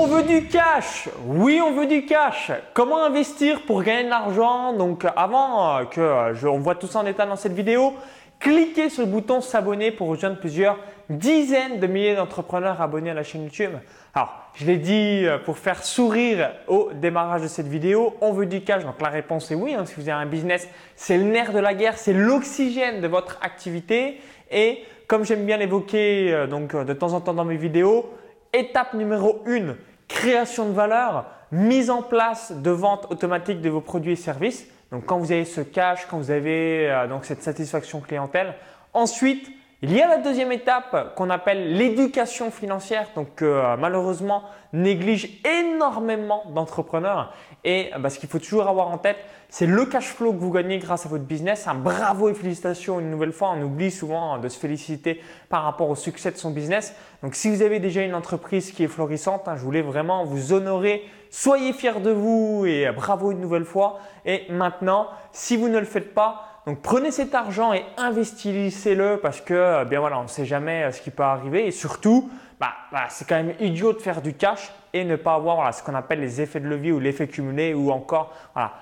On veut du cash Oui, on veut du cash Comment investir pour gagner de l'argent? Donc avant euh, que euh, je, voit tout ça en état dans cette vidéo, cliquez sur le bouton s'abonner pour rejoindre plusieurs dizaines de milliers d'entrepreneurs abonnés à la chaîne YouTube. Alors, je l'ai dit euh, pour faire sourire au démarrage de cette vidéo, on veut du cash. Donc la réponse est oui. Hein. si vous avez un business, c'est le nerf de la guerre, c'est l'oxygène de votre activité. Et comme j'aime bien l'évoquer donc de temps en temps dans mes vidéos, Étape numéro 1, création de valeur, mise en place de vente automatique de vos produits et services. Donc quand vous avez ce cash, quand vous avez euh, donc cette satisfaction clientèle. Ensuite, il y a la deuxième étape qu'on appelle l'éducation financière, donc que euh, malheureusement néglige énormément d'entrepreneurs. Et euh, bah, ce qu'il faut toujours avoir en tête, c'est le cash flow que vous gagnez grâce à votre business. Un bravo et félicitations une nouvelle fois. On oublie souvent de se féliciter par rapport au succès de son business. Donc si vous avez déjà une entreprise qui est florissante, hein, je voulais vraiment vous honorer. Soyez fiers de vous et euh, bravo une nouvelle fois. Et maintenant, si vous ne le faites pas, donc prenez cet argent et investissez-le parce que euh, bien voilà, on ne sait jamais euh, ce qui peut arriver. Et surtout, bah, c'est quand même idiot de faire du cash et ne pas avoir ce qu'on appelle les effets de levier ou l'effet cumulé ou encore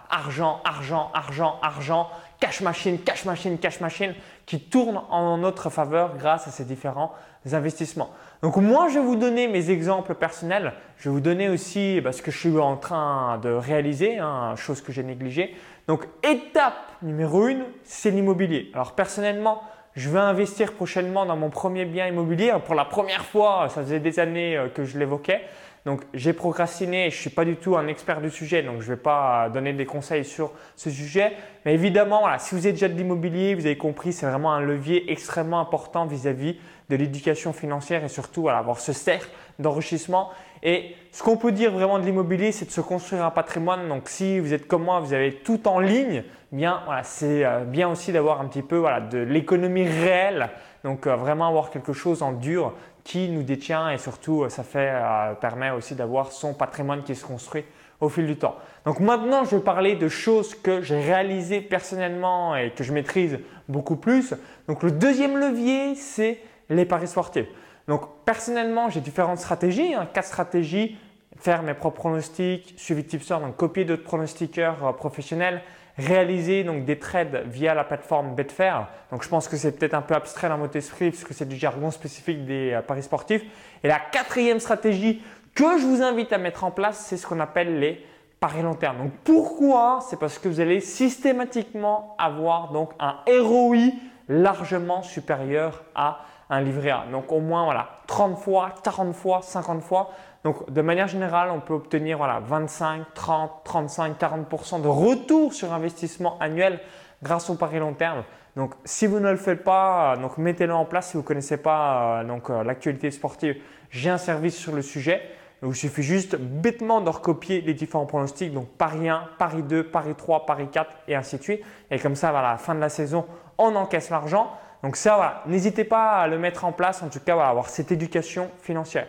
argent, argent, argent, argent, cash machine, cash machine, cash machine qui tourne en notre faveur grâce à ces différents investissements. Donc moi, je vais vous donner mes exemples personnels. Je vais vous donner aussi bah, ce que je suis en train de réaliser, hein, chose que j'ai négligée. Donc étape numéro 1, c'est l'immobilier. Alors personnellement, je vais investir prochainement dans mon premier bien immobilier. Pour la première fois, ça faisait des années euh, que je l'évoquais. Donc j'ai procrastiné, je ne suis pas du tout un expert du sujet, donc je ne vais pas donner des conseils sur ce sujet. Mais évidemment, si vous êtes déjà de l'immobilier, vous avez compris, c'est vraiment un levier extrêmement important vis-à-vis de l'éducation financière et surtout avoir ce cercle d'enrichissement. Et ce qu'on peut dire vraiment de l'immobilier, c'est de se construire un patrimoine. Donc si vous êtes comme moi, vous avez tout en ligne, bien voilà, c'est euh, bien aussi d'avoir un petit peu voilà, de l'économie réelle. Donc euh, vraiment avoir quelque chose en dur qui nous détient et surtout euh, ça fait, permet aussi d'avoir son patrimoine qui se construit au fil du temps. Donc maintenant, je vais parler de choses que j'ai réalisées personnellement et que je maîtrise beaucoup plus. Donc le deuxième levier, c'est les paris sportifs. Donc personnellement, j'ai différentes stratégies, hein, quatre stratégies faire mes propres pronostics, suivi de tipster, donc copier d'autres pronostiqueurs euh, professionnels, réaliser donc des trades via la plateforme Betfair. Donc je pense que c'est peut-être un peu abstrait dans votre esprit puisque c'est du jargon spécifique des euh, paris sportifs. Et la quatrième stratégie que je vous invite à mettre en place, c'est ce qu'on appelle les paris long terme. Donc pourquoi? C'est parce que vous allez systématiquement avoir donc un ROI largement supérieur à un livret A. Donc au moins voilà, 30 fois, 40 fois, 50 fois. Donc de manière générale, on peut obtenir voilà, 25, 30, 35, 40% de retour sur investissement annuel grâce au pari long terme. Donc si vous ne le faites pas, euh, donc mettez-le en place. Si vous ne connaissez pas euh, donc euh, l'actualité sportive, j'ai un service sur le sujet. il suffit juste bêtement de recopier les différents pronostics. Donc Paris 1, Paris 2, Paris 3, Paris 4 et ainsi de suite. Et comme ça, à la fin de la saison, on encaisse l'argent. Donc ça, voilà, n'hésitez pas à le mettre en place, en tout cas, voilà, avoir cette éducation financière.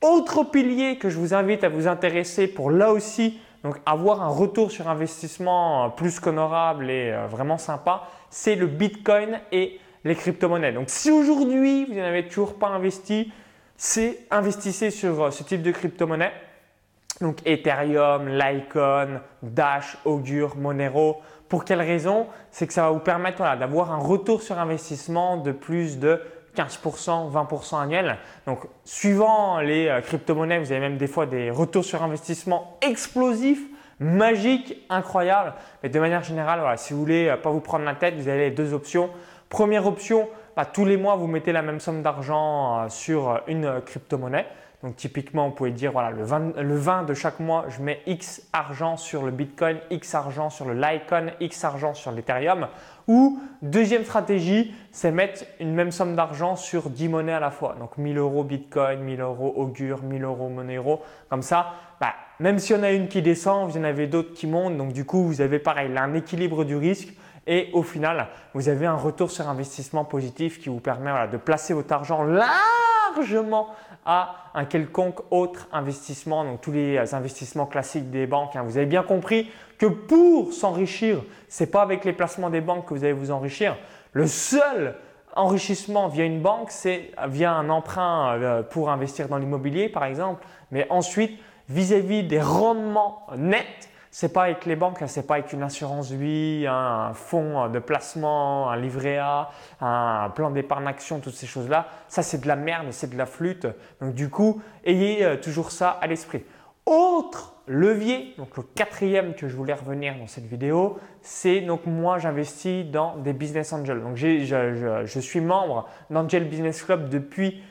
Autre pilier que je vous invite à vous intéresser pour là aussi donc avoir un retour sur investissement plus qu'honorable et euh, vraiment sympa, c'est le Bitcoin et les crypto-monnaies. Donc si aujourd'hui vous n'avez toujours pas investi, c'est investissez sur euh, ce type de crypto-monnaie. Donc Ethereum, Litecoin, Dash, Augur, Monero. Pour quelle raison? C'est que ça va vous permettre d'avoir un retour sur investissement de plus de 15%, 20% annuel. Donc, suivant les euh, crypto-monnaies, vous avez même des fois des retours sur investissement explosifs, magiques, incroyables. Mais de manière générale, si vous voulez euh, pas vous prendre la tête, vous avez les deux options. Première option, bah, tous les mois, vous mettez la même somme d'argent euh, sur une crypto-monnaie. Donc typiquement, on pouvait dire voilà, le 20, de chaque mois, je mets X argent sur le Bitcoin, X argent sur le Litecoin, X argent sur l'Ethereum. Ou deuxième stratégie, c'est mettre une même somme d'argent sur 10 monnaies à la fois. Donc 1000 euros Bitcoin, 1000 euros Augur, 1000 euros Monero. Comme ça, bah, même si on a une qui descend, vous en avez d'autres qui montent. Donc du coup, vous avez pareil, un équilibre du risque. Et au final, vous avez un retour sur investissement positif qui vous permet de placer votre argent largement à un quelconque autre investissement, donc tous les investissements classiques des banques. Hein. Vous avez bien compris que pour s'enrichir, ce n'est pas avec les placements des banques que vous allez vous enrichir. Le seul enrichissement via une banque, c'est via un emprunt euh, pour investir dans l'immobilier par exemple. Mais ensuite, vis-à-vis des rendements nets, c'est pas avec les banques, c'est pas avec une assurance vie, un fonds de placement, un livret A, un plan d'épargne action, toutes ces choses-là. Ça, c'est de la merde, c'est de la flûte. Donc du coup, ayez euh, toujours ça à l'esprit. Autre levier, donc le quatrième que je voulais revenir dans cette vidéo, c'est donc moi j'investis dans des business angels. Donc je, suis membre d'Angel Business Club depuis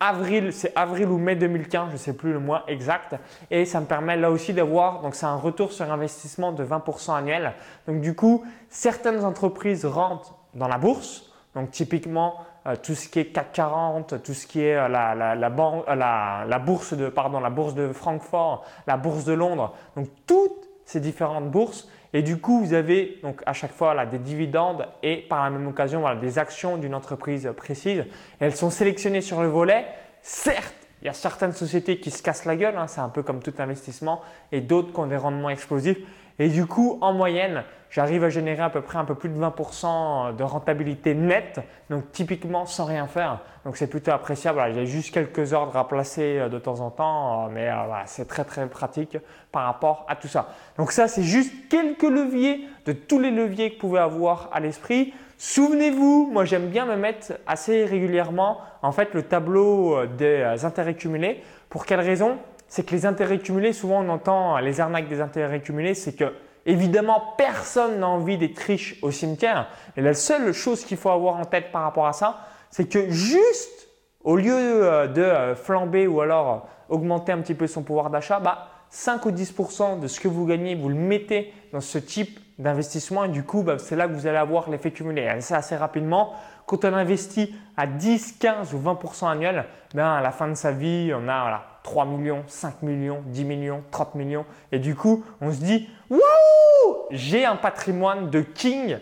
avril, c'est avril ou mai 2015, je ne sais plus le mois exact. Et ça me permet là aussi d'avoir, donc c'est un retour sur investissement de 20% annuel. Donc du coup, certaines entreprises rentrent dans la bourse. Donc typiquement, euh, tout ce qui est CAC 40, tout ce qui est euh, la, la, euh, la, bourse de, pardon, la bourse de Francfort, la bourse de Londres. Donc toutes ces différentes bourses. Et du coup, vous avez donc à chaque fois des dividendes et par la même occasion des actions d'une entreprise précise. elles sont sélectionnées sur le volet. Certes, il y a certaines sociétés qui se cassent la gueule, hein, c'est un peu comme tout investissement, et d'autres qui ont des rendements explosifs. Et du coup, en moyenne, j'arrive à générer à peu près un peu plus de 20% de rentabilité nette, donc typiquement sans rien faire. Donc c'est plutôt appréciable. J'ai juste quelques ordres à placer euh, de temps en temps, euh, mais euh, c'est très très pratique par rapport à tout ça. Donc ça, c'est juste quelques leviers de tous les leviers que vous pouvez avoir à l'esprit. Souvenez-vous, moi j'aime bien me mettre assez régulièrement en fait le tableau des intérêts cumulés. Pour quelle raison? C'est que les intérêts cumulés, souvent on entend les arnaques des intérêts cumulés, c'est que évidemment personne n'a envie d'être riche au cimetière. Et la seule chose qu'il faut avoir en tête par rapport à ça, c'est que juste au lieu euh, de euh, flamber ou alors augmenter un petit peu son pouvoir d'achat, bah, 5 ou 10% de ce que vous gagnez, vous le mettez dans ce type d'investissement et du coup, bah, c'est là que vous allez avoir l'effet cumulé. C'est assez rapidement. Quand on investit à 10, 15 ou 20% annuel, ben, à la fin de sa vie, on a voilà, 3 millions, 5 millions, 10 millions, 30 millions. Et du coup, on se dit, waouh, j'ai un patrimoine de king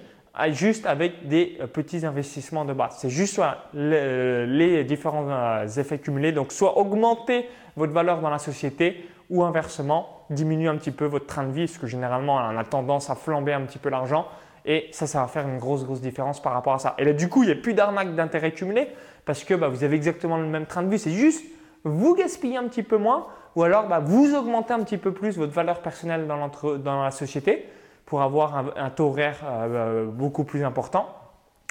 juste avec des euh, petits investissements de base. C'est juste les, différents euh, effets cumulés. Donc, soit augmenter votre valeur dans la société ou inversement, diminuer un petit peu votre train de vie, parce que généralement, on a tendance à flamber un petit peu l'argent. Et ça, ça va faire une grosse, grosse différence par rapport à ça. Et là, du coup, il n'y a plus d'arnaque d'intérêt cumulé parce que bah, vous avez exactement le même train de vie. C'est juste vous gaspillez un petit peu moins ou alors bah, vous augmentez un petit peu plus votre valeur personnelle dans, dans la société pour avoir un, taux horaire euh, euh, beaucoup plus important.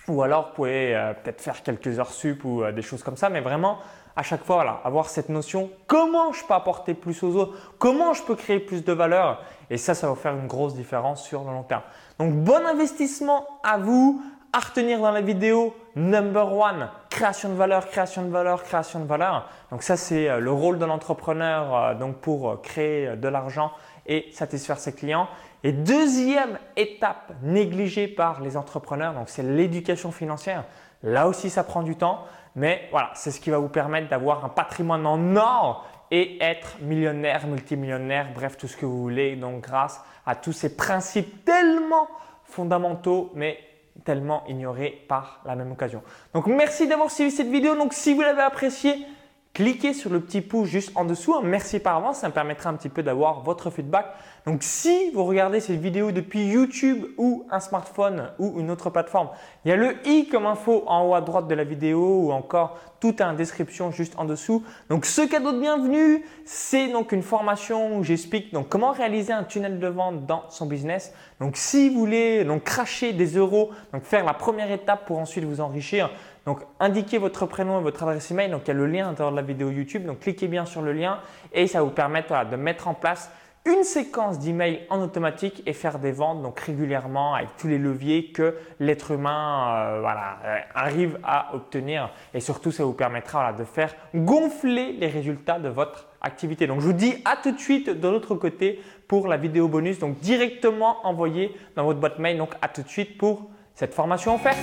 Ou alors vous pouvez euh, peut-être faire quelques heures sup ou des choses comme ça, mais vraiment à chaque fois voilà, avoir cette notion comment je peux apporter plus aux autres, comment je peux créer plus de valeur? Et ça, ça va faire une grosse différence sur le long terme. Donc bon investissement à vous, à retenir dans la vidéo number one, création de valeur, création de valeur, création de valeur. Donc ça, c'est euh, le rôle de l'entrepreneur euh, donc pour euh, créer de l'argent et satisfaire ses clients. Et deuxième étape négligée par les entrepreneurs, donc c'est l'éducation financière. Là aussi, ça prend du temps, mais voilà, c'est ce qui va vous permettre d'avoir un patrimoine en or et être millionnaire, multimillionnaire, bref, tout ce que vous voulez. Donc, grâce à tous ces principes tellement fondamentaux, mais tellement ignorés par la même occasion. Donc merci d'avoir suivi cette vidéo. Donc si vous l'avez appréciée, cliquez sur le petit pouce juste en dessous. Merci par avance, ça me permettra un petit peu d'avoir votre feedback. Donc si vous regardez cette vidéo depuis YouTube ou un smartphone ou une autre plateforme, il y a le i comme info en haut à droite de la vidéo ou encore tout est en description juste en dessous. Donc ce cadeau de bienvenue, c'est donc une formation où j'explique donc comment réaliser un tunnel de vente dans son business. Donc si vous voulez donc cracher des euros, donc faire la première étape pour ensuite vous enrichir, donc indiquez votre prénom et votre adresse email. Donc il y a le lien à l'intérieur de la vidéo YouTube. Donc cliquez bien sur le lien et ça va vous permettre de mettre en place une séquence d'emails en automatique et faire des ventes donc régulièrement avec tous les leviers que l'être humain euh, voilà, euh, arrive à obtenir et surtout ça vous permettra de faire gonfler les résultats de votre activité. Donc je vous dis à tout de suite de l'autre côté pour la vidéo bonus donc directement envoyée dans votre boîte mail donc à tout de suite pour cette formation offerte.